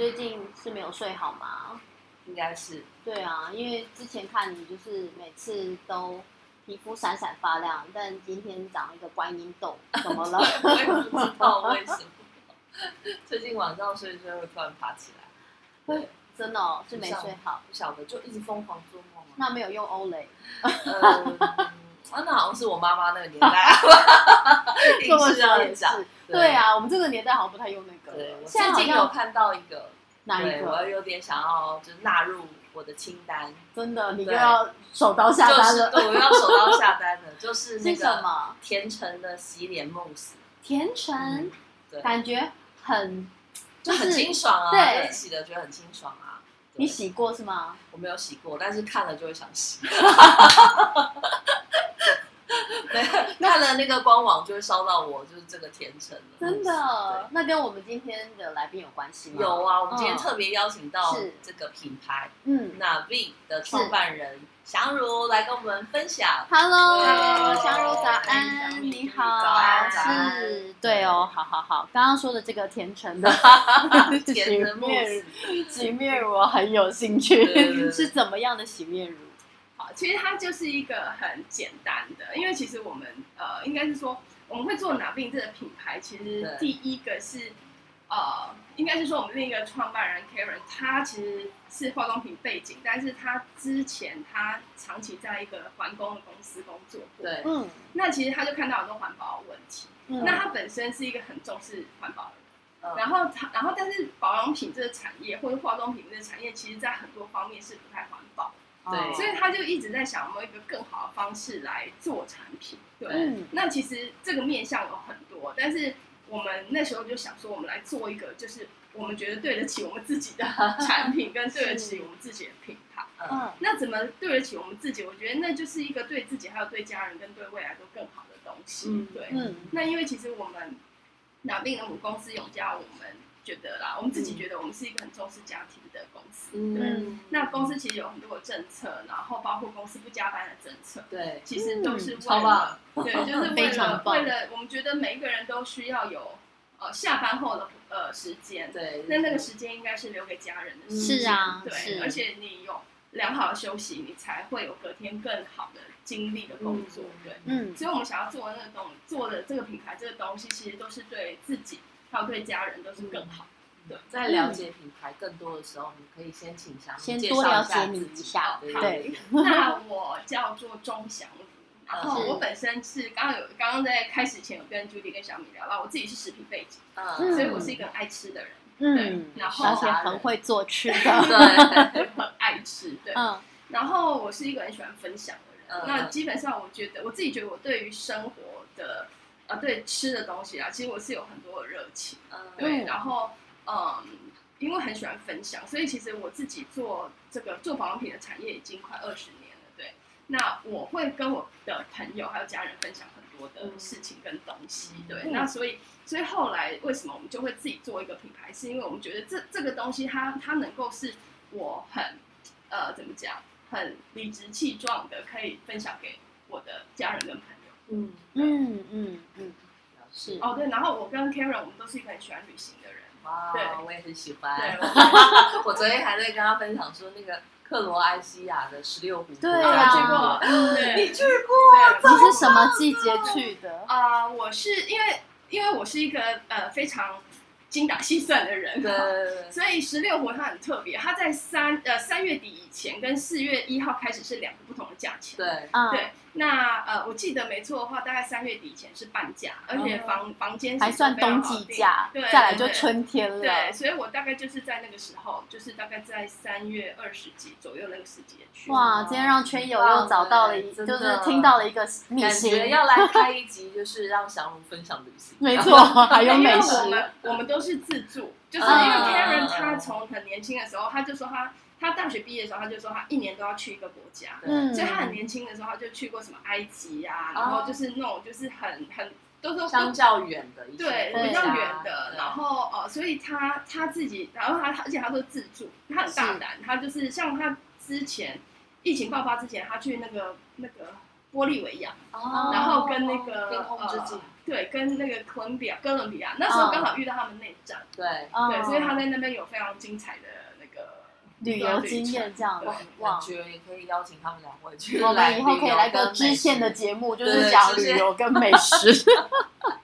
最近是没有睡好吗？应该是。对啊，因为之前看你就是每次都。皮肤闪闪发亮，但今天长了一个观音痘，怎么了？我也不知道为什么。最近晚上睡睡会突然爬起来，会 真的哦，是没睡好，不晓得就一直疯狂做梦。那没有用欧蕾？啊，那好像是我妈妈那个年代，这么小也是。对啊，我们这个年代好像不太用那个。我最近有看到一个，哪一个？我有点想要就是纳入。我的清单真的，你又要手刀下单了。对，我要手刀下单的，就是那个甜橙的洗脸慕斯。甜橙，感觉很就很清爽啊，对，洗的觉得很清爽啊。你洗过是吗？我没有洗过，但是看了就会想洗。看了那个官网就会烧到我，就是这个甜橙真的，那跟我们今天的来宾有关系吗？有啊，我们今天特别邀请到这个品牌，嗯，那 V 的创办人祥如来跟我们分享。Hello，祥如早安，你好，早安，是，对哦，好好好，刚刚说的这个 甜橙的洗面乳，洗面乳我很有兴趣，是怎么样的洗面乳？其实它就是一个很简单的，因为其实我们呃，应该是说我们会做 Navin 这个品牌，其实第一个是呃，应该是说我们另一个创办人 Karen，他其实是化妆品背景，但是他之前他长期在一个环工的公司工作过，对，嗯，那其实他就看到很多环保问题，嗯那他本身是一个很重视环保的人，然后他，然后但是保养品这个产业或者化妆品这个产业，其实在很多方面是不太环保。对，所以他就一直在想有没有一个更好的方式来做产品。对，那其实这个面向有很多，但是我们那时候就想说，我们来做一个，就是我们觉得对得起我们自己的产品，跟对得起我们自己的品牌。嗯，那怎么对得起我们自己？我觉得那就是一个对自己，还有对家人，跟对未来都更好的东西。对，嗯，那因为其实我们拿病的母公司永嘉，我们。觉得啦，我们自己觉得我们是一个很重视家庭的公司。对，那公司其实有很多的政策，然后包括公司不加班的政策。对，其实都是为了，对，就是为了 为了我们觉得每一个人都需要有呃下班后的呃时间。对，那那个时间应该是留给家人的。是啊，对，而且你有良好的休息，你才会有隔天更好的精力的工作。对，嗯，所以我们想要做的那个东做的这个品牌这个东西，其实都是对自己。还有对家人都是更好。对，在了解品牌更多的时候，你可以先请祥先多了解你一下。对，那我叫做钟祥如，然后我本身是刚刚有刚刚在开始前有跟 Judy 跟小米聊到，我自己是食品背景，嗯，所以我是一个爱吃的人，嗯，然后而且很会做吃的，对，很爱吃，对，嗯，然后我是一个很喜欢分享的人，那基本上我觉得我自己觉得我对于生活的。啊，对吃的东西啊，其实我是有很多的热情，嗯，对，然后嗯，因为很喜欢分享，所以其实我自己做这个做保养品的产业已经快二十年了，对。那我会跟我的朋友还有家人分享很多的事情跟东西，对。那所以，所以后来为什么我们就会自己做一个品牌，是因为我们觉得这这个东西它它能够是我很呃怎么讲，很理直气壮的可以分享给我的家人跟朋友。嗯。嗯嗯嗯，是。哦对，然后我跟 Karen 我们都是一个很喜欢旅行的人，哇，对，我也很喜欢。对，我昨天还在跟他分享说那个克罗埃西亚的十六湖，对啊，去过，你去过？你是什么季节去的？啊，我是因为因为我是一个呃非常精打细算的人，对，所以十六湖它很特别，它在三呃三月底以前跟四月一号开始是两个不同的价钱，对，对。那呃，我记得没错的话，大概三月底以前是半价，而且房房间还算冬季价，对，再来就春天了。对，所以我大概就是在那个时候，就是大概在三月二十几左右那个时间去。哇，今天让圈友又找到了一，就是听到了一个秘辛，要来开一集，就是让祥如分享旅行。没错，还有美食。我们我们都是自助，就是因为 Karen 他从很年轻的时候，他就说他。他大学毕业的时候，他就说他一年都要去一个国家，嗯。所以他很年轻的时候他就去过什么埃及呀，然后就是那种就是很很都是相较远的一些，对比较远的，然后呃，所以他他自己，然后他而且他都自助，他很大胆，他就是像他之前疫情爆发之前，他去那个那个玻利维亚，然后跟那个天空之境，对，跟那个哥伦比亚哥伦比亚，那时候刚好遇到他们内战，对。对，所以他在那边有非常精彩的。旅游经验这样，哇，觉得也可以邀请他们两位去。我们以后可以来个支线的节目，就是讲旅游跟美食，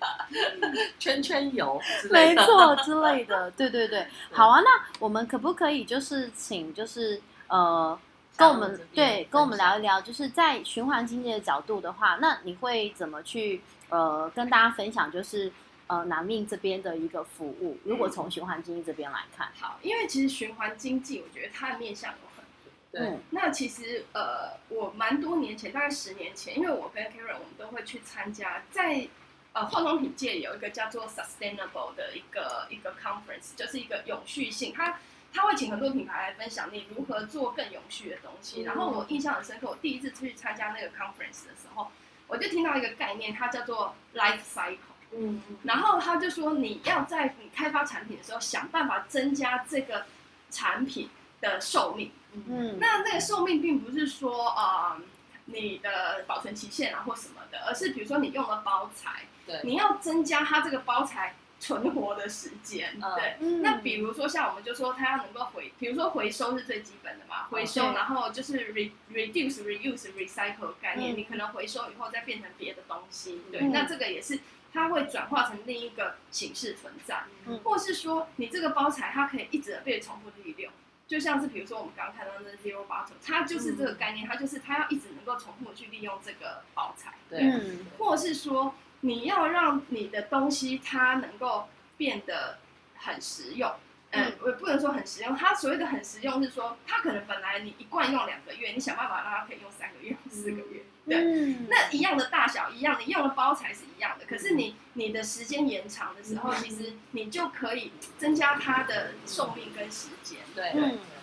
圈圈游，没错之类的。对对对，好啊，那我们可不可以就是请就是呃，跟我们对跟我们聊一聊，就是在循环经济的角度的话，那你会怎么去呃跟大家分享？就是。呃，南命这边的一个服务，如果从循环经济这边来看，好，因为其实循环经济，我觉得它的面向有很多。对，那其实呃，我蛮多年前，大概十年前，因为我跟 Karen 我们都会去参加，在呃化妆品界有一个叫做 Sustainable 的一个一个 conference，就是一个永续性，它他会请很多品牌来分享你如何做更永续的东西。然后我印象很深刻，我第一次去参加那个 conference 的时候，我就听到一个概念，它叫做 life cycle。嗯，然后他就说，你要在你开发产品的时候，想办法增加这个产品的寿命。嗯，那那个寿命并不是说呃你的保存期限啊或什么的，而是比如说你用了包材，对，你要增加它这个包材存活的时间。对，那比如说像我们就说它要能够回，比如说回收是最基本的嘛，回收，然后就是 re reduce reuse recycle 概念，你可能回收以后再变成别的东西。对，那这个也是。它会转化成另一个形式存在，或是说你这个包材它可以一直被重复利用，就像是比如说我们刚刚看到那 zero bottle，它就是这个概念，它就是它要一直能够重复去利用这个包材，对，或是说你要让你的东西它能够变得很实用。嗯，我不能说很实用。它所谓的很实用是说，它可能本来你一罐用两个月，你想办法让它可以用三个月、四个月。对，那一样的大小，一样，你用的包材是一样的。可是你你的时间延长的时候，其实你就可以增加它的寿命跟时间。对，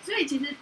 所以其实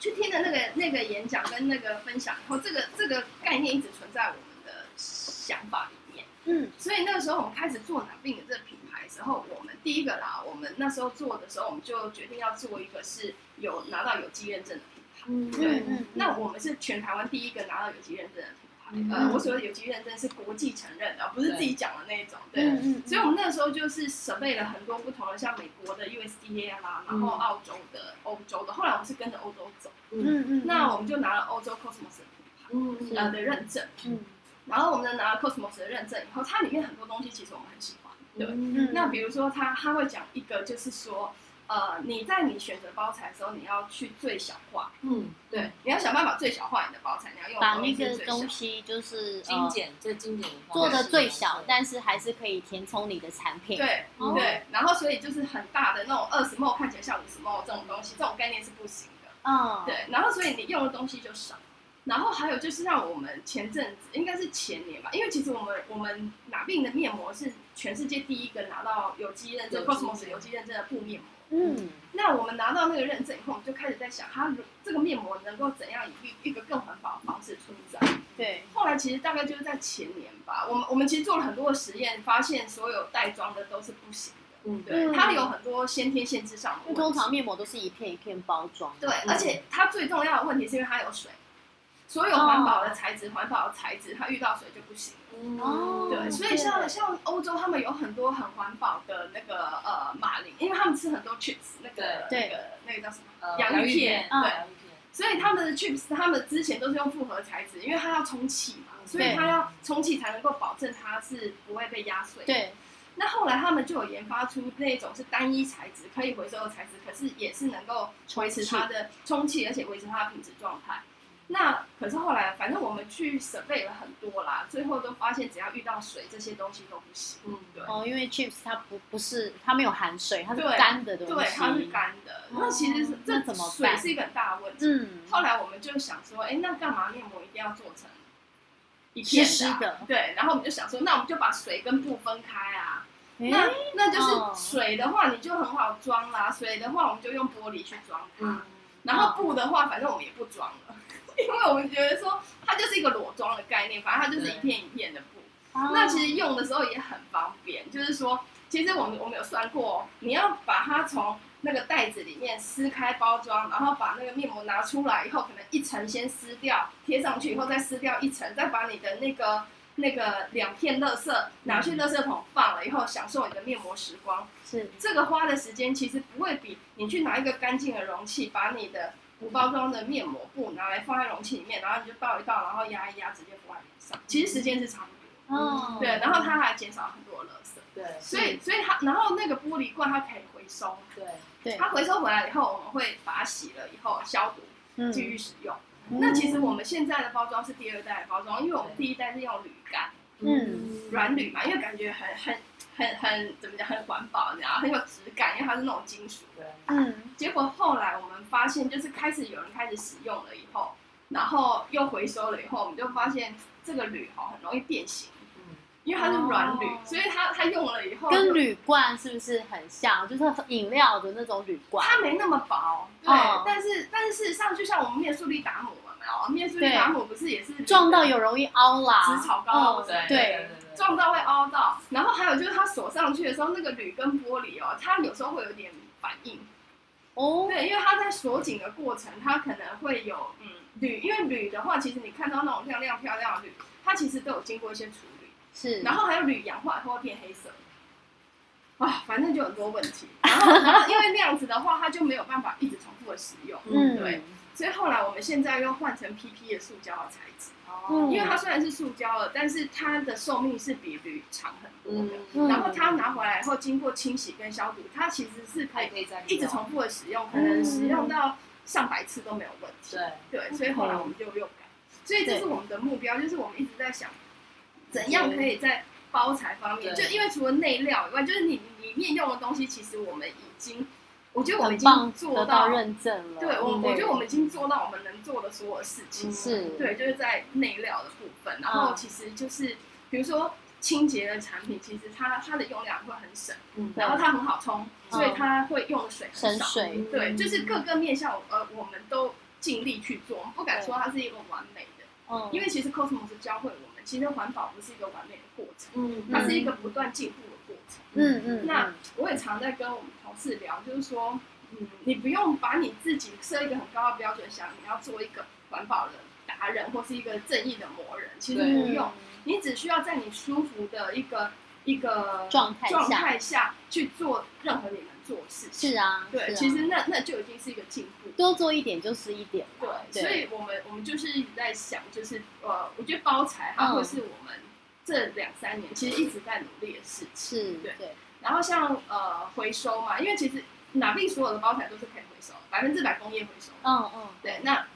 去听的那个那个演讲跟那个分享以后，这个这个概念一直存在我们的想法里面。嗯，所以那个时候我们开始做南病的这个品牌时候，我们第一个啦，我们那时候做的时候，我们就决定要做一个是有拿到有机认证的品牌。嗯，对。那我们是全台湾第一个拿到有机认证的品牌。呃，我所谓的有机认证是国际承认的，不是自己讲的那种。对。所以我们那个时候就是准备了很多不同的，像美国的 USDA 啦，然后澳洲的、欧洲的。后来我们是跟着欧洲走。嗯嗯。那我们就拿了欧洲 Cosmos 的品牌，嗯呃的认证。嗯。然后我们拿了 Cosmos 的认证以后，它里面很多东西其实我们很喜欢。对。那比如说，它，它会讲一个，就是说，呃，你在你选择包材的时候，你要去最小化。嗯。对，你要想办法最小化你的包材，你要用把那个东西就是精简最精简做的最小，但是还是可以填充你的产品。对对。然后，所以就是很大的那种二十 m 看起来像五十 m 这种东西，这种概念是不行的。嗯。对，然后所以你用的东西就少。然后还有就是让我们前阵子应该是前年吧，因为其实我们我们拿病的面膜是全世界第一个拿到有机认证，Cosmos 有机认证的布面膜。嗯，那我们拿到那个认证以后，我们就开始在想，它这个面膜能够怎样以一个更环保的方式存在？对。后来其实大概就是在前年吧，我们我们其实做了很多的实验，发现所有袋装的都是不行的。嗯，对，它有很多先天限制上的。通常面膜都是一片一片包装。对，而且它最重要的问题是因为它有水。所有环保的材质，环保的材质，它遇到水就不行。哦，对，所以像像欧洲，他们有很多很环保的那个呃马铃，因为他们吃很多 chips，那个那个那个叫什么洋芋片，对，所以他们的 chips，他们之前都是用复合材质，因为它要充气嘛，所以它要充气才能够保证它是不会被压碎。对。那后来他们就有研发出那种是单一材质可以回收的材质，可是也是能够维持它的充气，而且维持它的品质状态。那可是后来，反正我们去设备了很多啦，最后都发现只要遇到水，这些东西都不行。嗯，对。哦，因为 chips 它不不是它没有含水，它是干的东西。对，它是干的。那其实是这怎么水是一个很大的问题。嗯。后来我们就想说，哎，那干嘛面膜一定要做成一片的？对。然后我们就想说，那我们就把水跟布分开啊。那那就是水的话，你就很好装啦。水的话，我们就用玻璃去装它。然后布的话，反正我们也不装了。因为我们觉得说它就是一个裸妆的概念，反正它就是一片一片的布。那其实用的时候也很方便，就是说，其实我们我们有算过，你要把它从那个袋子里面撕开包装，然后把那个面膜拿出来以后，可能一层先撕掉，贴上去以后再撕掉一层，再把你的那个那个两片垃圾拿去垃圾桶放了以后，享受你的面膜时光。是这个花的时间其实不会比你去拿一个干净的容器把你的。无包装的面膜布拿来放在容器里面，然后你就倒一倒，然后压一压，直接敷在脸上。其实时间是差不多。哦。对，然后它还减少很多垃圾。对。所以，所以它，然后那个玻璃罐它可以回收。对。对。它回收回来以后，我们会把它洗了以后消毒，继续使用。那其实我们现在的包装是第二代的包装，因为我们第一代是用铝杆，嗯，软铝嘛，因为感觉很很。很很怎么讲，很环保，然后很有质感，因为它是那种金属的。嗯。结果后来我们发现，就是开始有人开始使用了以后，然后又回收了以后，我们就发现这个铝哈很容易变形。嗯。因为它是软铝，所以它它用了以后。跟铝罐是不是很像？就是饮料的那种铝罐。它没那么薄。对。但是但是事实上，就像我们面塑力达姆嘛，没有？面塑力达姆不是也是撞到有容易凹啦。紫草膏。对对。撞到会凹到，然后还有就是它锁上去的时候，那个铝跟玻璃哦，它有时候会有点反应。哦，对，因为它在锁紧的过程，它可能会有嗯铝，因为铝的话，其实你看到那种亮亮漂亮的铝，它其实都有经过一些处理。是，然后还有铝氧化它会变黑色。啊，反正就很多问题。然后，然后因为那样子的话，它就没有办法一直重复的使用。嗯，对。所以后来我们现在又换成 PP 的塑胶的材质。哦因为它虽然是塑胶的，但是它的寿命是比铝长很多的。然后它拿回来以后，经过清洗跟消毒，它其实是可以一直重复的使用，可能使用到上百次都没有问题。对对，所以后来我们就又改。所以这是我们的目标，就是我们一直在想，怎样可以在包材方面，就因为除了内料以外，就是你里面用的东西，其实我们已经。我觉得我们已经做到认证了。对，我我觉得我们已经做到我们能做的所有事情。是，对，就是在内料的部分。然后其实就是，比如说清洁的产品，其实它它的用量会很省，然后它很好冲，所以它会用的水很少。水。对，就是各个面向，呃，我们都尽力去做，不敢说它是一个完美的。嗯。因为其实 Cosmos 教会我们，其实环保不是一个完美的过程，嗯，它是一个不断进步的过程。嗯嗯。那我也常在跟我们。同事聊就是说，嗯，你不用把你自己设一个很高的标准，想你要做一个环保的达人或是一个正义的魔人，其实不用，你只需要在你舒服的一个一个状态状态下去做任何你能做的事情。是啊，对，其实那那就已经是一个进步，多做一点就是一点。对，所以我们我们就是一直在想，就是呃，我觉得包材它会是我们这两三年其实一直在努力的事情。是，对。然后像呃回收嘛，因为其实哪边所有的包材都是可以回收，百分之百工业回收。嗯嗯。对，那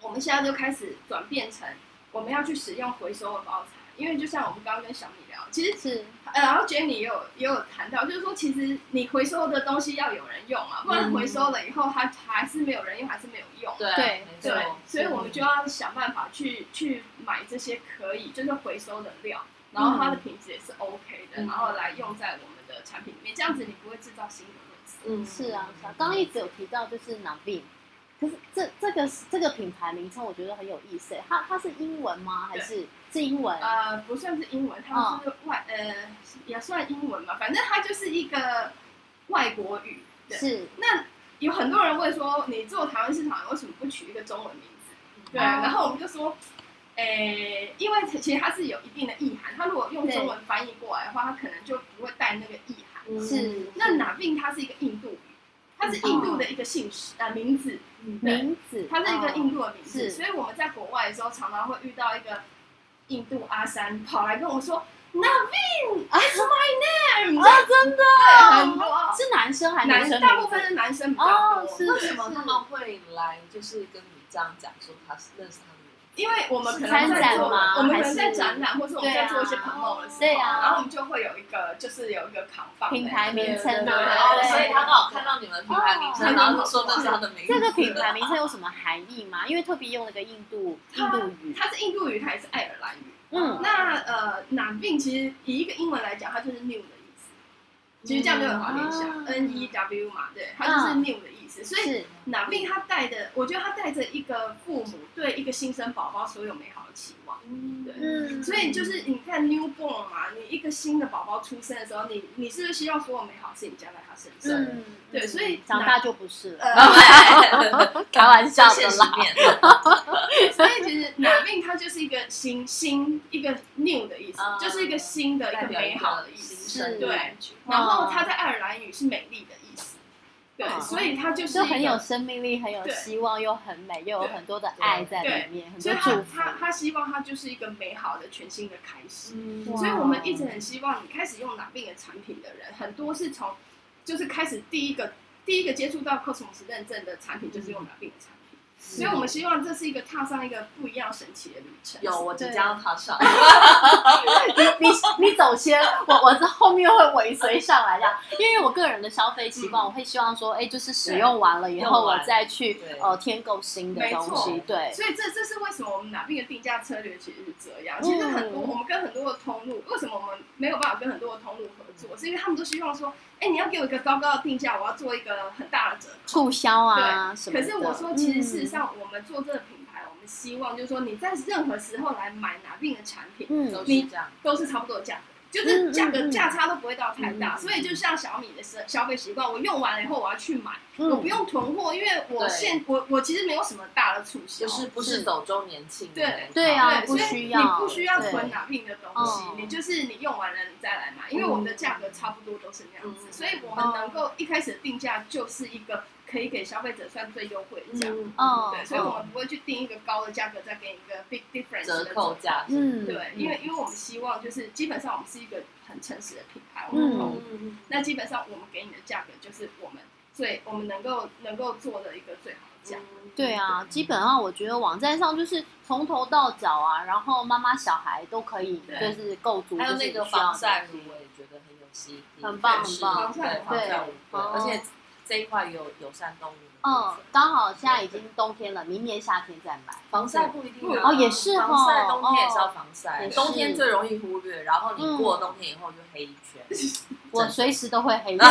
我们现在就开始转变成我们要去使用回收的包材，因为就像我们刚刚跟小米聊，其实是呃，然后 Jenny 也有也有谈到，就是说其实你回收的东西要有人用嘛，不然回收了以后它还是没有人用，还是没有用。对对，所以我们就要想办法去去买这些可以就是回收的料，然后它的品质也是 OK 的，然后来用在我们。的产品里面，这样子你不会制造新的问题。嗯，是啊，是啊。刚刚一直有提到就是 Navin，可是这这个这个品牌名称我觉得很有意思。它它是英文吗？还是是英文？呃，不算是英文，它是外呃也算英文嘛。反正它就是一个外国语。对是。那有很多人问说，你做台湾市场为什么不取一个中文名字？对。然后我们就说。诶，因为其实它是有一定的意涵，它如果用中文翻译过来的话，它可能就不会带那个意涵。是。那哪病它是一个印它是印度的一个姓氏呃名字，名字，它是一个印度的名字。所以我们在国外的时候，常常会遇到一个印度阿三跑来跟我说：“ Naveen，It's my name。啊，真的，很多是男生还是男生？大部分是男生比较多。为什么他们会来？就是跟你这样讲说他是认识他们。因为我们可能在做，我们可能在展览，或是我们在做一些 promo 的时候，然后我们就会有一个，就是有一个扛放品牌名称，对对所以他刚好看到你们品牌名称，然后说这是他的名字。这个品牌名称有什么含义吗？因为特别用了个印度印度语，它是印度语，它也是爱尔兰语。嗯，那呃，男病其实以一个英文来讲，它就是 new 的意思。其实这样就很好联想，N E W 嘛，对，它就是 new 的意思。所以男病他带的，我觉得他带着一个父母对一个新生宝宝所有美好的期望。嗯，对。所以就是你看 newborn 嘛，你一个新的宝宝出生的时候，你你是不是希望所有美好事情加在他身上？嗯，对。所以长大就不是了。开玩笑的啦。所以其实男病它就是一个新新一个 new 的意思，就是一个新的一个美好的意思。对。然后他在爱尔兰语是美丽的。对，所以它就是很有生命力，很有希望，又很美，又有很多的爱在里面，很多祝福。他他希望他就是一个美好的全新的开始。所以我们一直很希望你开始用哪病的产品的人，很多是从就是开始第一个第一个接触到 Cosmos 认证的产品，就是用哪病的产品。所以我们希望这是一个踏上一个不一样神奇的旅程。有，我即将踏上。你你你走先，我我在后面会尾随上来这样。因为我个人的消费习惯，我会希望说，哎，就是使用完了以后，我再去呃添购新的东西。对。所以这这是为什么我们哪边的定价策略其实是这样。其实很多我们跟很多的通路，为什么我们没有办法跟很多的通路合作？是因为他们都希望说。哎，你要给我一个高高的定价，我要做一个很大的折扣促销啊，对。可是我说，其实事实上，我们做这个品牌，我们希望就是说，你在任何时候来买哪边的产品，嗯，你都是差不多的价格。就是价格价差都不会到太大，所以就像小米的消消费习惯，我用完了以后我要去买，我不用囤货，因为我现我我其实没有什么大的促销，就是不是走周年庆，对。对啊，不需要，你不需要囤哪病的东西，你就是你用完了你再来买，因为我们的价格差不多都是那样子，所以我们能够一开始的定价就是一个。可以给消费者算最优惠的价，嗯，对，所以我们不会去定一个高的价格，再给你一个 big difference 折扣价，嗯，对，因为因为我们希望就是基本上我们是一个很诚实的品牌，嗯，那基本上我们给你的价格就是我们最我们能够能够做的一个最好的价，对啊，基本上我觉得网站上就是从头到脚啊，然后妈妈小孩都可以就是够足，还有那个防晒乳我也觉得很有吸引力，很棒很棒，对，防晒乳，而且。这一块有友善动物。嗯，刚好现在已经冬天了，明年夏天再买。防晒不一定哦，也是防晒，冬天也是要防晒。冬天最容易忽略，然后你过了冬天以后就黑一圈。我随时都会黑一圈，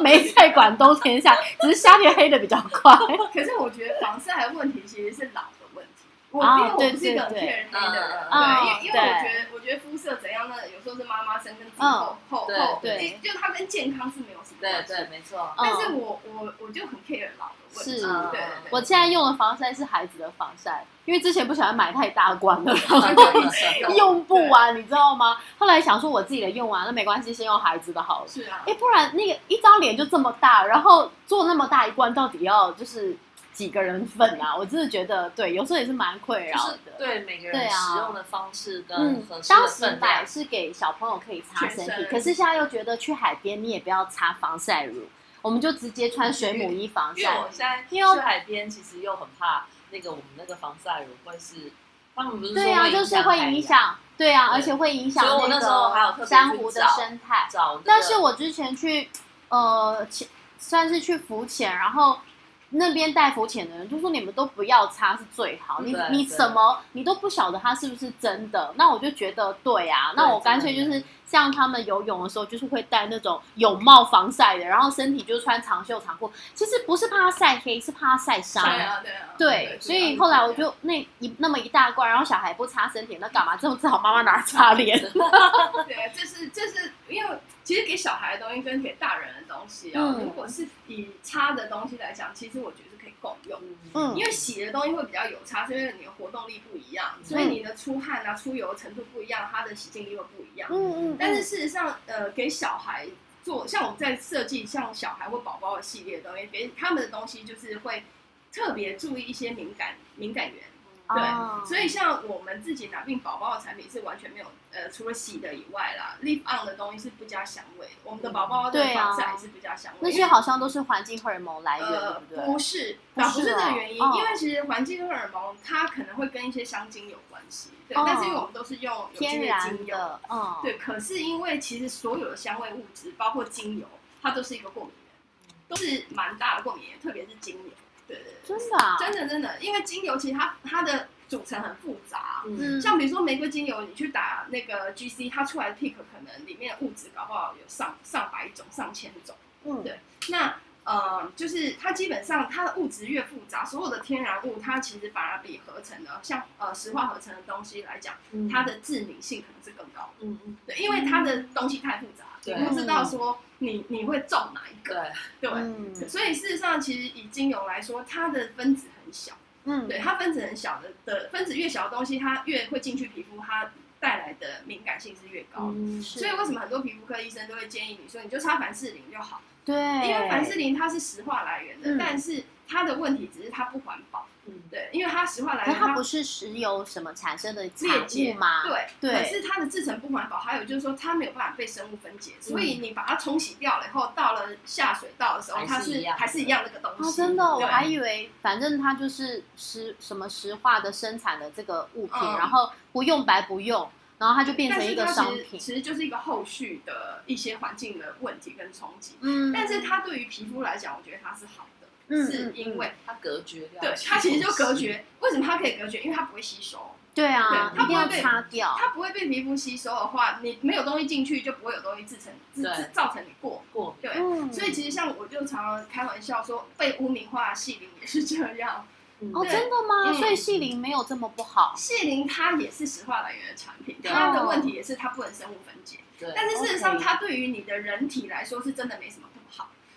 没在管冬天下，只是夏天黑的比较快。可是我觉得防晒的问题其实是老。我因为我不是一个很骗人黑的人，对，因为因为我觉得我觉得肤色怎样呢？有时候是妈妈生跟之后后后，对，就它跟健康是没有什么关系，对对，没错。但是我我我就很 care 老的问题，对对。我现在用的防晒是孩子的防晒，因为之前不喜欢买太大罐的，用不完，你知道吗？后来想说我自己的用完，那没关系，先用孩子的好了。是啊，哎，不然那个一张脸就这么大，然后做那么大一罐，到底要就是。几个人份啊？我真的觉得对，有时候也是蛮困扰的。对每个人使用的方式跟合适当时买是给小朋友可以擦身体，可是现在又觉得去海边你也不要擦防晒乳，我们就直接穿水母衣防晒。因为我现在去海边，其实又很怕那个我们那个防晒乳会是他们不是对啊，就是会影响，对啊，而且会影响那个珊瑚的生态。但是我之前去呃，算是去浮潜，然后。那边带浮潜的人就说：“你们都不要擦是最好，你你什么你都不晓得它是不是真的。”那我就觉得对啊，那我干脆就是像他们游泳的时候，就是会戴那种泳帽防晒的，然后身体就穿长袖长裤。其实不是怕晒黑，是怕晒伤。对啊，对啊。对，所以后来我就那一那么一大罐，然后小孩不擦身体，那干嘛？之后只好妈妈拿擦脸。对，这是这是因为。其实给小孩的东西跟给大人的东西啊，如果是以擦的东西来讲，其实我觉得是可以共用。嗯，因为洗的东西会比较有差，是因为你的活动力不一样，所以你的出汗啊、出油程度不一样，它的洗净力会不一样。嗯嗯。但是事实上，呃，给小孩做，像我们在设计像小孩或宝宝的系列的东西，给他们的东西就是会特别注意一些敏感敏感源。对，所以像我们自己拿病宝宝的产品是完全没有，呃，除了洗的以外啦，Live On 的东西是不加香味。我们的宝宝的防晒是不加香味。那些好像都是环境荷尔蒙来源，对不对？不是，不是这个原因，因为其实环境荷尔蒙它可能会跟一些香精有关系，对。但是因为我们都是用天然的，嗯，对。可是因为其实所有的香味物质，包括精油，它都是一个过敏源，都是蛮大的过敏源，特别是精油。对对，真的，真的真的，因为精油其实它它的组成很复杂，嗯，像比如说玫瑰精油，你去打那个 G C，它出来的 pick 可能里面的物质搞不好有上上百种、上千种，嗯，对，那呃，就是它基本上它的物质越复杂，所有的天然物它其实反而比合成的，像呃石化合成的东西来讲，它的致敏性可能是更高，嗯嗯，对，因为它的东西太复杂。你不知道说你你会中哪一个，对。对，所以事实上其实以精油来说，它的分子很小，嗯，对，它分子很小的的分子越小的东西，它越会进去皮肤，它带来的敏感性是越高。所以为什么很多皮肤科医生都会建议你说，你就擦凡士林就好，对，因为凡士林它是石化来源的，但是它的问题只是它不环保。嗯，对，因为它石化来源，它不是石油什么产生的产物吗？对，对。可是它的制成不环保，还有就是说它没有办法被生物分解，所以你把它冲洗掉了以后，到了下水道的时候，它是还是一样那个东西。真的，我还以为反正它就是石什么石化的生产的这个物品，然后不用白不用，然后它就变成一个商品。其实就是一个后续的一些环境的问题跟冲击。嗯，但是它对于皮肤来讲，我觉得它是好。是因为它隔绝掉，对，它其实就隔绝。为什么它可以隔绝？因为它不会吸收。对啊，它不会被擦掉。它不会被皮肤吸收的话，你没有东西进去，就不会有东西制成，制造成你过过。对，所以其实像我就常常开玩笑说，被污名化的细鳞也是这样。哦，真的吗？所以细鳞没有这么不好。细鳞它也是石化来源的产品，它的问题也是它不能生物分解。对，但是事实上，它对于你的人体来说是真的没什么。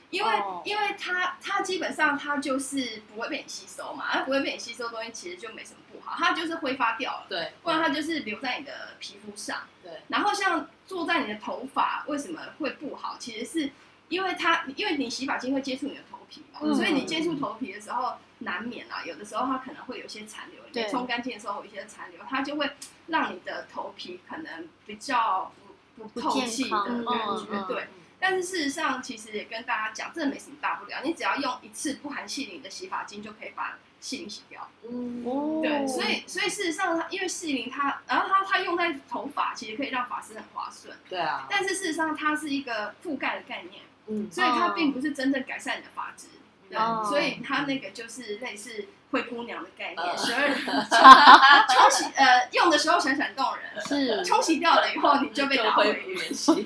因为，因为它它基本上它就是不会被你吸收嘛，它不会被你吸收的东西其实就没什么不好，它就是挥发掉了，对，不然它就是留在你的皮肤上，对。然后像坐在你的头发为什么会不好？其实是因为它，因为你洗发精会接触你的头皮嘛，所以你接触头皮的时候难免啊，有的时候它可能会有些残留，你冲干净的时候有一些残留，它就会让你的头皮可能比较不不透气的感觉，对。但是事实上，其实也跟大家讲，这没什么大不了。你只要用一次不含细鳞的洗发精，就可以把细鳞洗掉。嗯，对，所以所以事实上，它因为细鳞它，然后它它用在头发，其实可以让发丝很滑顺。对啊。但是事实上，它是一个覆盖的概念。嗯。所以它并不是真正改善你的发质。对。所以它那个就是类似。灰姑娘的概念，十二 冲洗呃用的时候闪闪动人，是。冲洗掉了以后你就被打回原形。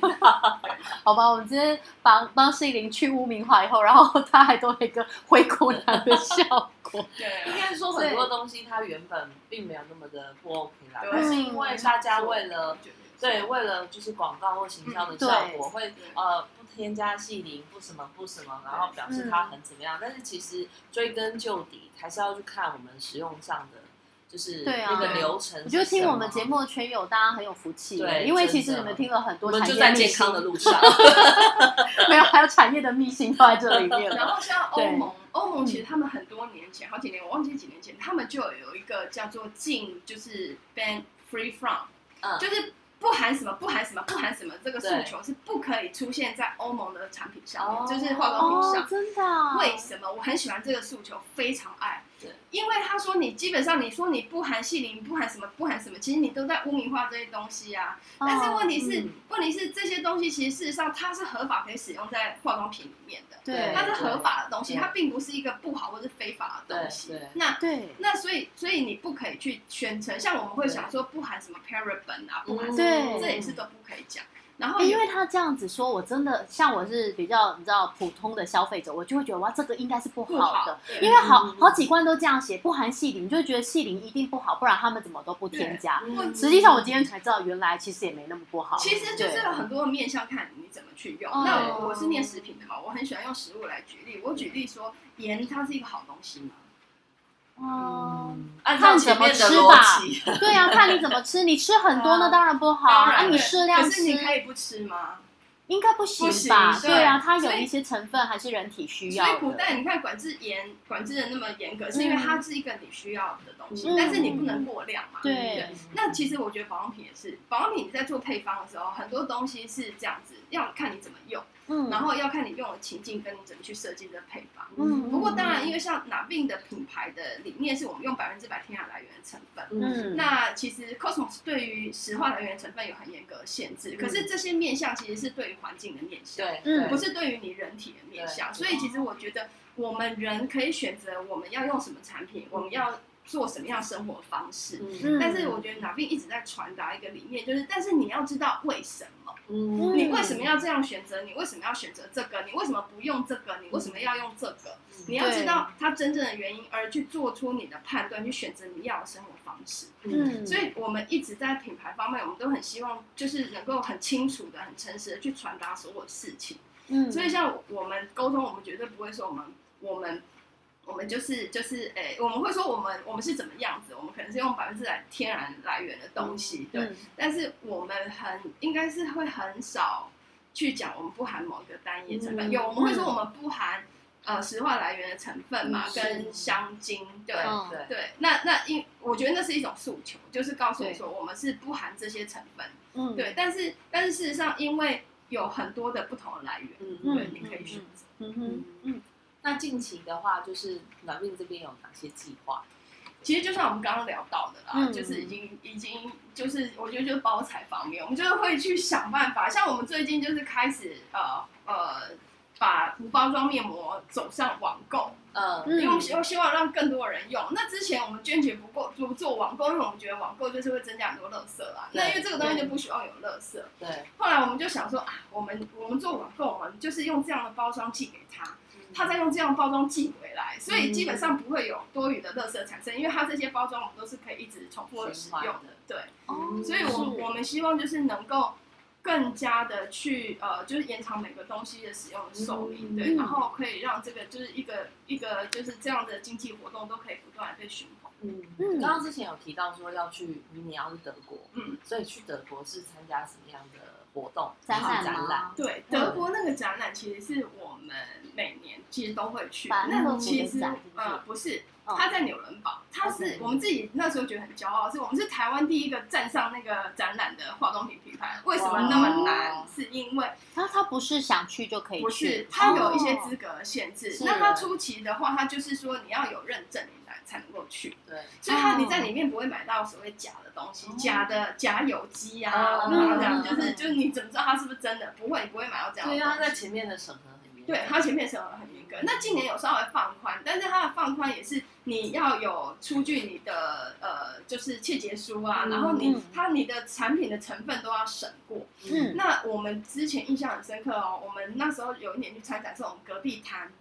好吧，我们今天帮帮世林去污名化以后，然后他还多了一个灰姑娘的效果。对，应该说很多东西它原本并没有那么的不 OK 啦，而是因为大家为了对为了就是广告或行销的效果，会呃。添加细零不什么不什么，然后表示它很怎么样，但是其实追根究底，还是要去看我们使用上的就是那个流程。我觉得听我们节目的圈友，大家很有福气，对，因为其实你们听了很多产业在健康的路上，没有，还有产业的秘辛都在这里面。然后像欧盟，欧盟其实他们很多年前，好几年我忘记几年前，他们就有一个叫做禁，就是 ban free from，嗯，就是。不含什么，不含什么，不含什么，这个诉求是不可以出现在欧盟的产品上面，就是化妆品上。真的？为什么？我很喜欢这个诉求，非常爱。因为他说你基本上你说你不含细鳞，不含什么，不含什么，其实你都在污名化这些东西啊。但是问题是，问题是这些东西其实事实上它是合法可以使用在化妆品里面的，对，它是合法的东西，它并不是一个不好或是非法的东西。那对，那所以所以你不可以去宣称，像我们会想说不含什么 paraben 啊，不含什么，这也是都不可以讲。然后，因为他这样子说，我真的像我是比较你知道普通的消费者，我就会觉得哇，这个应该是不好的，因为好好几罐都这样写，不含细磷，就会觉得细磷一定不好，不然他们怎么都不添加。实际上我今天才知道，原来其实也没那么不好。其实就是有很多的面向看你怎么去用。那我是念食品的嘛，我很喜欢用食物来举例。我举例说，盐它是一个好东西嘛。哦，看怎么吃吧。对呀，看你怎么吃。你吃很多那当然不好啊。你适量吃，可是你可以不吃吗？应该不行吧？对啊，它有一些成分还是人体需要。所以古代你看管制严，管制的那么严格，是因为它是一个你需要的东西，但是你不能过量嘛。对。那其实我觉得保养品也是，保养品你在做配方的时候，很多东西是这样子，要看你怎么用。然后要看你用的情境，跟你怎么去设计你的配方。嗯，不过当然，因为像哪病的品牌的理念是我们用百分之百天然来源的成分。嗯，那其实 Cosmos 对于石化来源成分有很严格的限制。可是这些面向其实是对于环境的面向，对，不是对于你人体的面向。所以其实我觉得我们人可以选择我们要用什么产品，我们要。做什么样生活方式？但是我觉得哪边一直在传达一个理念，就是但是你要知道为什么，你为什么要这样选择？你为什么要选择这个？你为什么不用这个？你为什么要用这个？你要知道它真正的原因，而去做出你的判断，去选择你要的生活方式。嗯，所以我们一直在品牌方面，我们都很希望就是能够很清楚的、很诚实的去传达所有事情。嗯，所以像我们沟通，我们绝对不会说我们我们。我们就是就是诶，我们会说我们我们是怎么样子？我们可能是用百分之百天然来源的东西，对。但是我们很应该是会很少去讲我们不含某一个单一成分。有我们会说我们不含呃石化来源的成分嘛，跟香精，对对对。那那因我觉得那是一种诉求，就是告诉你说我们是不含这些成分，嗯，对。但是但是事实上，因为有很多的不同的来源，嗯对，你可以选择，嗯哼嗯。那近期的话，就是暖病这边有哪些计划？其实就像我们刚刚聊到的啦，就是已经已经就是我觉得就是包材方面，我们就是会去想办法。像我们最近就是开始呃呃，把无包装面膜走向网购，嗯，因为我们希希望让更多人用。那之前我们坚决不够不做网购，因为我们觉得网购就是会增加很多垃圾啦。那因为这个东西就不希望有垃圾。对。后来我们就想说啊，我们我们做网购，我们就是用这样的包装寄给他。他再用这样包装寄回来，所以基本上不会有多余的垃圾产生，因为它这些包装我们都是可以一直重复的使用的。对，哦。所以我我们希望就是能够更加的去呃，就是延长每个东西的使用的寿命，对，然后可以让这个就是一个一个就是这样的经济活动都可以不断的被循环。嗯。嗯，刚刚之前有提到说要去明年要去德国，嗯，所以去德国是参加什么样的活动？展览对，德国那个展览其实是我们。每年其实都会去，那其实呃不是，他在纽伦堡，他是我们自己那时候觉得很骄傲，是我们是台湾第一个站上那个展览的化妆品品牌。为什么那么难？是因为他他不是想去就可以去，不是他有一些资格限制。那他初期的话，他就是说你要有认证你才才能够去。对，所以它你在里面不会买到所谓假的东西，假的假有机啊，这样就是就是你怎么知道它是不是真的？不会，你不会买到这样。对啊，在前面的审核。对，它前面审核很严格。那今年有稍微放宽，但是它的放宽也是你要有出具你的呃，就是切结书啊，然后你它你的产品的成分都要审过。嗯，那我们之前印象很深刻哦，我们那时候有一年去参展，是我们隔壁摊，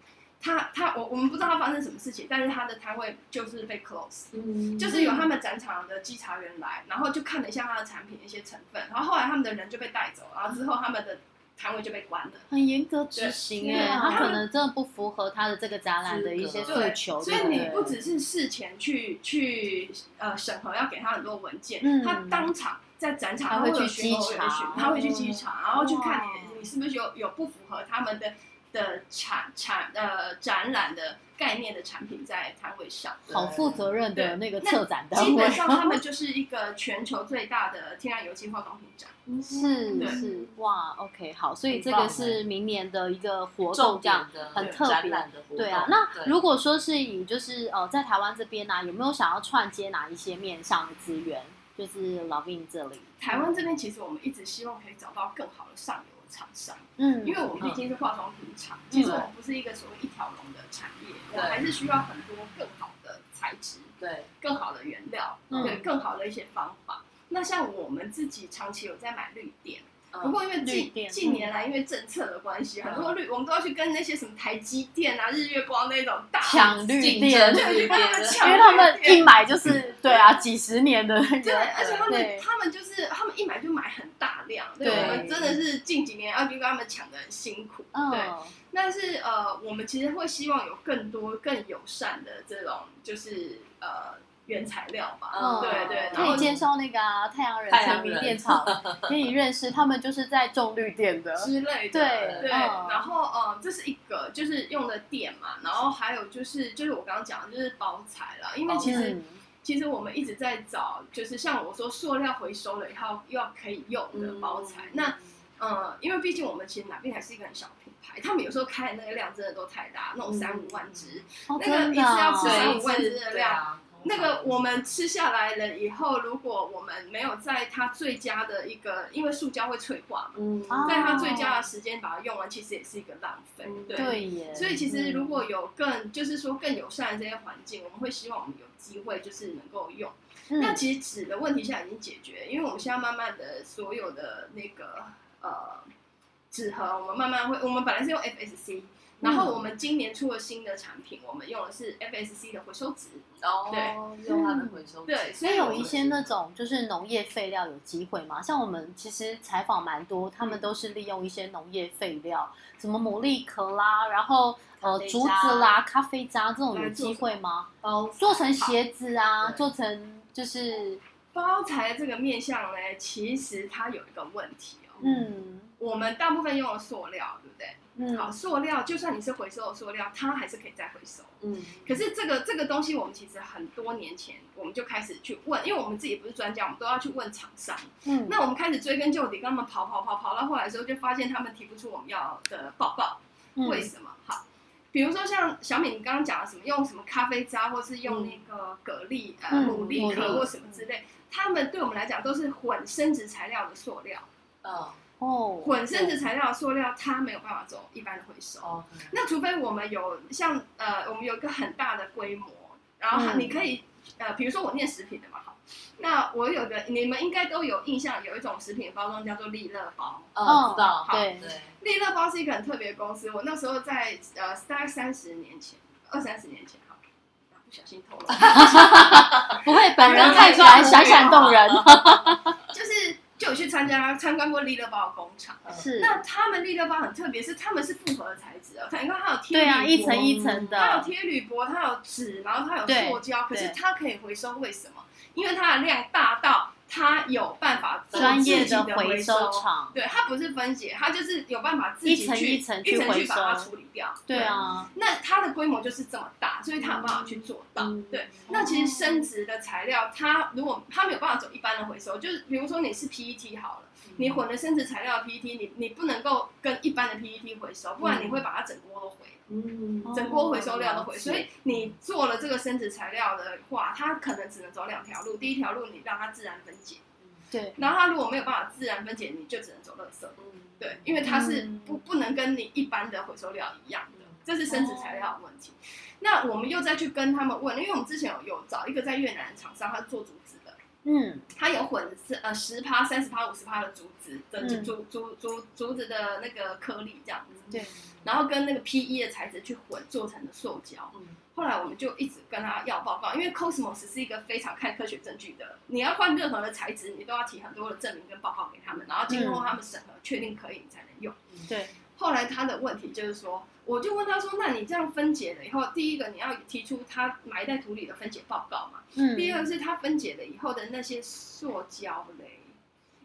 他他我我们不知道他发生什么事情，但是他的摊位就是被 close，嗯，就是有他们展场的稽查员来，然后就看了一下他的产品一些成分，然后后来他们的人就被带走，然后之后他们的。摊位就被关了，很严格执行哎，他可能真的不符合他的这个展览的一些诉求。所以你不只是事前去去呃审核，要给他很多文件，他当场在展场他会去稽查，他会去稽查，然后去看你你是不是有有不符合他们的的产产呃展览的。概念的产品在摊位上，好负责任的那个策展单位。基本上他们就是一个全球最大的天然油漆化妆品展。是是哇，OK 好，所以这个是明年的一个活动，这样很特别。对啊，那如果说是以就是呃在台湾这边呢，有没有想要串接哪一些面上的资源？就是老兵这里，台湾这边其实我们一直希望可以找到更好的上游。厂商，嗯，因为我们毕竟是化妆品厂，其实我们不是一个所谓一条龙的产业，我还是需要很多更好的材质，对，更好的原料，对，更好的一些方法。那像我们自己长期有在买绿电。不过因为近近年来因为政策的关系，很多绿我们都要去跟那些什么台积电啊、日月光那种大抢绿电，因为他们一买就是对啊几十年的，对，而且他们他们就是他们一买就买很大量，对。我们真的是近几年要去跟他们抢的很辛苦，对。但是呃，我们其实会希望有更多更友善的这种就是呃。原材料嘛，嗯。对对，可以介绍那个太阳人全民电厂，可以认识他们就是在种绿电的。之类的，对对。然后嗯，这是一个就是用的电嘛，然后还有就是就是我刚刚讲的就是包材了，因为其实其实我们一直在找，就是像我说塑料回收了以后又要可以用的包材，那呃，因为毕竟我们其实哪边还是一个很小品牌，他们有时候开的那个量真的都太大，那种三五万只，那个一次要吃三五万只的量。那个我们吃下来了以后，如果我们没有在它最佳的一个，因为塑胶会脆化嘛，在它最佳的时间把它用完，其实也是一个浪费。对，所以其实如果有更，就是说更友善的这些环境，我们会希望我们有机会就是能够用。那其实纸的问题现在已经解决，因为我们现在慢慢的所有的那个呃纸盒，我们慢慢会，我们本来是用 FSC。然后我们今年出了新的产品，我们用的是 FSC 的回收纸。哦，对，用它的回收。对，所以有一些那种就是农业废料有机会吗？像我们其实采访蛮多，他们都是利用一些农业废料，什么牡蛎壳啦，然后呃竹子啦、咖啡渣这种有机会吗？哦做成鞋子啊，做成就是包材这个面向呢，其实它有一个问题哦。嗯，我们大部分用的塑料，对不对？好，塑料就算你是回收的塑料，它还是可以再回收。嗯，可是这个这个东西，我们其实很多年前我们就开始去问，因为我们自己不是专家，我们都要去问厂商。嗯，那我们开始追根究底，跟他们跑跑跑跑到后来的时候，就发现他们提不出我们要的报告。为什么？好，比如说像小敏你刚刚讲的什么，用什么咖啡渣，或是用那个蛤蜊呃牡蛎壳或什么之类，他们对我们来讲都是混生殖材料的塑料。嗯。哦，混生殖材料的塑料，它没有办法走一般的回收。那除非我们有像呃，我们有一个很大的规模，然后你可以呃，比如说我念食品的嘛，好，那我有个你们应该都有印象，有一种食品包装叫做利乐包。哦，知道。对对。利乐包是一个很特别的公司，我那时候在呃大概三十年前，二三十年前哈，不小心透露。不会，本人看起来闪闪动人。就是。就有去参加参观过利乐包的工厂，是那他们利乐包很特别，是他们是复合的材质哦。你看它有贴对啊，一层一层的，它有贴铝箔，它有纸，然后它有塑胶，可是它可以回收，为什么？因为它的量大到。它有办法专业的回收厂，对，它不是分解，它就是有办法自己去一层一层去把它处理掉。对啊，那它的规模就是这么大，所以它有办法去做到。对，那其实生值的材料，它如果它没有办法走一般的回收，就是比如说你是 PET 好了，你混了生殖材料的 PPT，你你不能够跟一般的 PPT 回收，不然你会把它整锅都毁。嗯，整锅回收料都回，所以你做了这个生殖材料的话，它可能只能走两条路。第一条路，你让它自然分解，对。然后它如果没有办法自然分解，你就只能走垃圾，嗯，对，因为它是不不能跟你一般的回收料一样的，这是生殖材料的问题。那我们又再去跟他们问，因为我们之前有有找一个在越南的厂商，他做竹子的，嗯，它有混是呃十趴、三十趴、五十趴的竹子的竹竹竹竹子的那个颗粒这样子，对。然后跟那个 PE 的材质去混做成的塑胶，嗯后来我们就一直跟他要报告，因为 Cosmos 是一个非常看科学证据的，你要换任何的材质，你都要提很多的证明跟报告给他们，然后经过他们审核，确定可以你才能用。对。后来他的问题就是说，我就问他说：“那你这样分解了以后，第一个你要提出它埋在土里的分解报告嘛？嗯。第二个是它分解了以后的那些塑胶嘞。”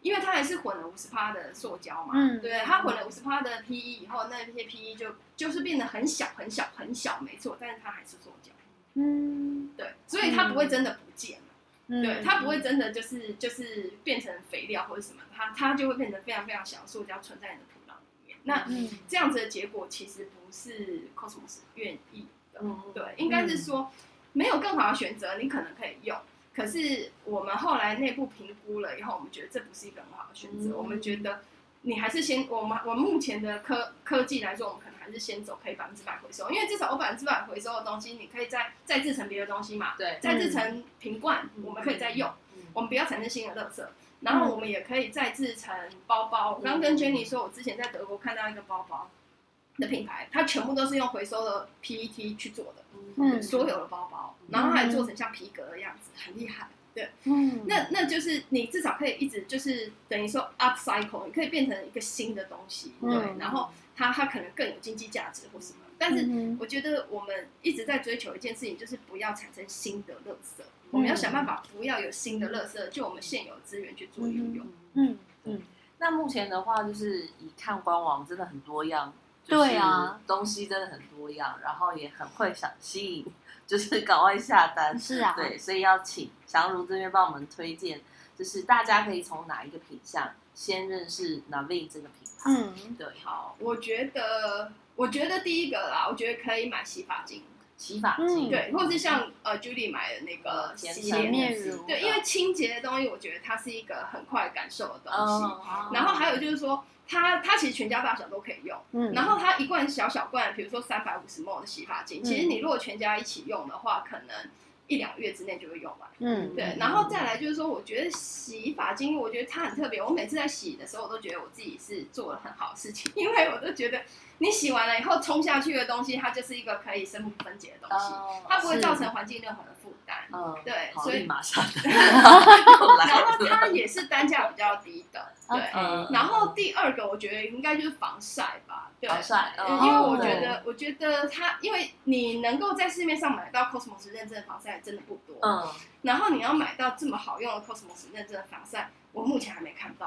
因为它还是混了五十帕的塑胶嘛，嗯，对，它混了五十帕的 PE 以后，那些 PE 就就是变得很小很小很小，没错，但是它还是塑胶，嗯，对，所以它不会真的不见了，对，它不会真的就是就是变成肥料或者什么，它它就会变成非常非常小的塑胶存在你的。那这样子的结果其实不是 Cosmos 愿意的，对，应该是说没有更好的选择，你可能可以用。可是我们后来内部评估了以后，我们觉得这不是一个很好的选择。我们觉得你还是先我们我们目前的科科技来说，我们可能还是先走可以百分之百回收，因为至少我百分之百回收的东西，你可以再再制成别的东西嘛。对，再制成瓶罐，我们可以再用。我们不要产生新的垃圾，然后我们也可以再制成包包。我刚跟 Jenny 说，我之前在德国看到一个包包的品牌，它全部都是用回收的 PET 去做的。嗯，所有的包包，然后还做成像皮革的样子，很厉害。对，嗯，那那就是你至少可以一直就是等于说 upcycle，你可以变成一个新的东西，对，然后它它可能更有经济价值或什么。但是我觉得我们一直在追求一件事情，就是不要产生新的垃圾。我们要想办法不要有新的垃圾，就我们现有资源去做运用。嗯嗯。那目前的话，就是以看官网真的很多样，对啊，东西真的很多样，然后也很会想吸引，就是赶快下单。是啊。对，所以要请祥如这边帮我们推荐，就是大家可以从哪一个品相先认识 Navi 这个品牌。嗯，对。好，我觉得，我觉得第一个啦，我觉得可以买洗发精。洗发精对，或者是像呃 Julie 买的那个洗面乳，对，因为清洁的东西，我觉得它是一个很快感受的东西。然后还有就是说，它它其实全家大小都可以用。嗯。然后它一罐小小罐，比如说三百五十 ml 的洗发精，其实你如果全家一起用的话，可能一两个月之内就会用完。嗯。对，然后再来就是说，我觉得洗发精，我觉得它很特别。我每次在洗的时候，我都觉得我自己是做了很好的事情，因为我都觉得。你洗完了以后冲下去的东西，它就是一个可以生物分解的东西，它不会造成环境任何的负担。嗯，对，所以马上。然后它也是单价比较低的，对。然后第二个我觉得应该就是防晒吧，对，防晒。因为我觉得，我觉得它，因为你能够在市面上买到 Cosmos 认证的防晒真的不多，嗯。然后你要买到这么好用的 Cosmos 认证的防晒。我目前还没看到，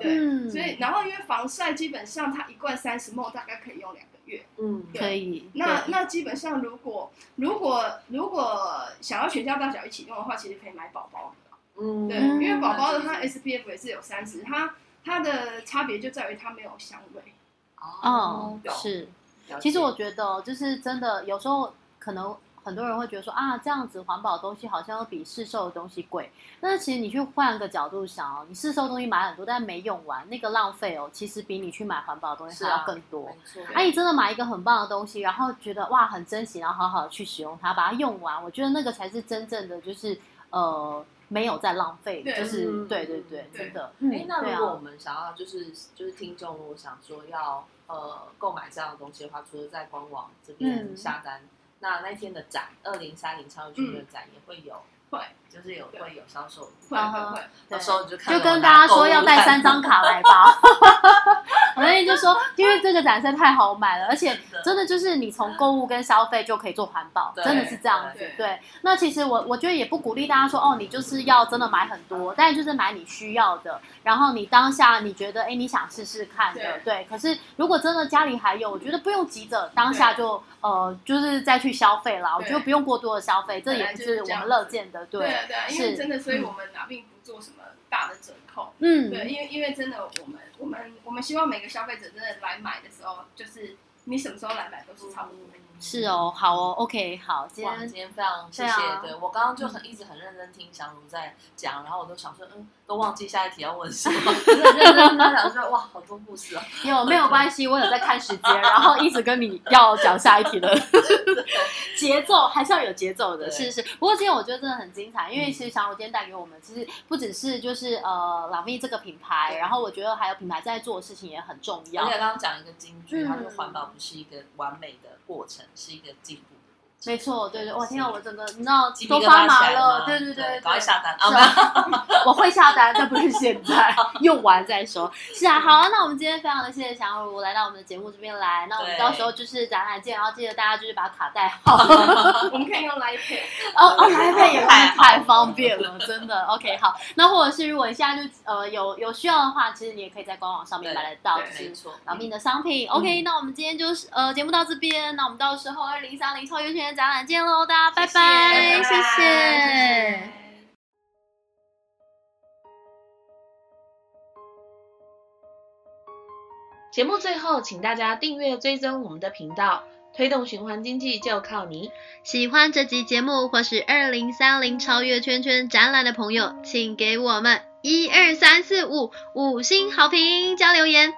对，所以然后因为防晒基本上它一罐三十沫大概可以用两个月，嗯，可以。那那基本上如果如果如果想要全家大小一起用的话，其实可以买宝宝的，嗯，对，因为宝宝的它 SPF 也是有三十，它它的差别就在于它没有香味。哦，是。其实我觉得就是真的有时候可能。很多人会觉得说啊，这样子环保的东西好像比市售的东西贵。但是其实你去换个角度想哦，你市售东西买很多，但是没用完，那个浪费哦，其实比你去买环保的东西还要更多。啊，你真的买一个很棒的东西，然后觉得哇很珍惜，然后好好的去使用它，把它用完，我觉得那个才是真正的就是呃没有在浪费，就是对对对，真的。哎，那如果我们想要就是就是听众，如果想说要呃购买这样的东西的话，除了在官网这边下单。那那天的展，二零三零超级的展也会有，会就是有会有销售，会会会，到时候就看就跟大家说要带三张卡来吧。我那天就说，因为这个展在太好买了，而且真的就是你从购物跟消费就可以做环保，真的是这样子。对，那其实我我觉得也不鼓励大家说，哦，你就是要真的买很多，但就是买你需要的，然后你当下你觉得，哎，你想试试看的，对。可是如果真的家里还有，我觉得不用急着当下就呃，就是再去消费了。我觉得不用过多的消费，这也是我们乐见的。对对，因为真的，所以我们拿并不做什么大的折扣。嗯，对，因为因为真的，我们我们我们希望每个消费者真的来买的时候，就是你什么时候来买都是差不多。是哦，好哦，OK，好，今天今天非常谢谢。对我刚刚就很一直很认真听祥如在讲，然后我都想说，嗯。都忘记下一题要问什么，认真认真讲说哇，好多故事啊！有没有关系？我有在看时间，然后一直跟你要讲下一题的 节奏，还是要有节奏的，是是。不过今天我觉得真的很精彩，因为其实小茹今天带给我们，其实不只是就是呃老蜜这个品牌，然后我觉得还有品牌在做的事情也很重要。而且刚刚讲一个金句，他说环保不是一个完美的过程，是一个进步。没错，对对，哇，天啊我整个，你知道都发麻了，对对对，赶快下单。啊！我会下单，但不是现在，用完再说。是啊，好，那我们今天非常的谢谢祥如来到我们的节目这边来，那我们到时候就是展览见，然后记得大家就是把卡带好，我们可以用来配哦哦，来配也太太方便了，真的。OK，好，那或者是如果你现在就呃有有需要的话，其实你也可以在官网上面买得到，没错，老命的商品。OK，那我们今天就是呃节目到这边，那我们到时候二零三零超越圈。展览见喽，大家拜拜，谢谢。节目最后，请大家订阅追踪我们的频道，推动循环经济就靠你。喜欢这集节目或是二零三零超越圈圈展览的朋友，请给我们一二三四五五星好评加留言。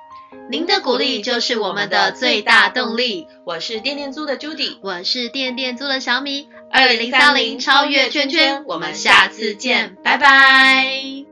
您的鼓励就是我们的最大动力。我是电电租的 Judy，我是电电租的小米。二零三零超越圈圈，我们下次见，拜拜。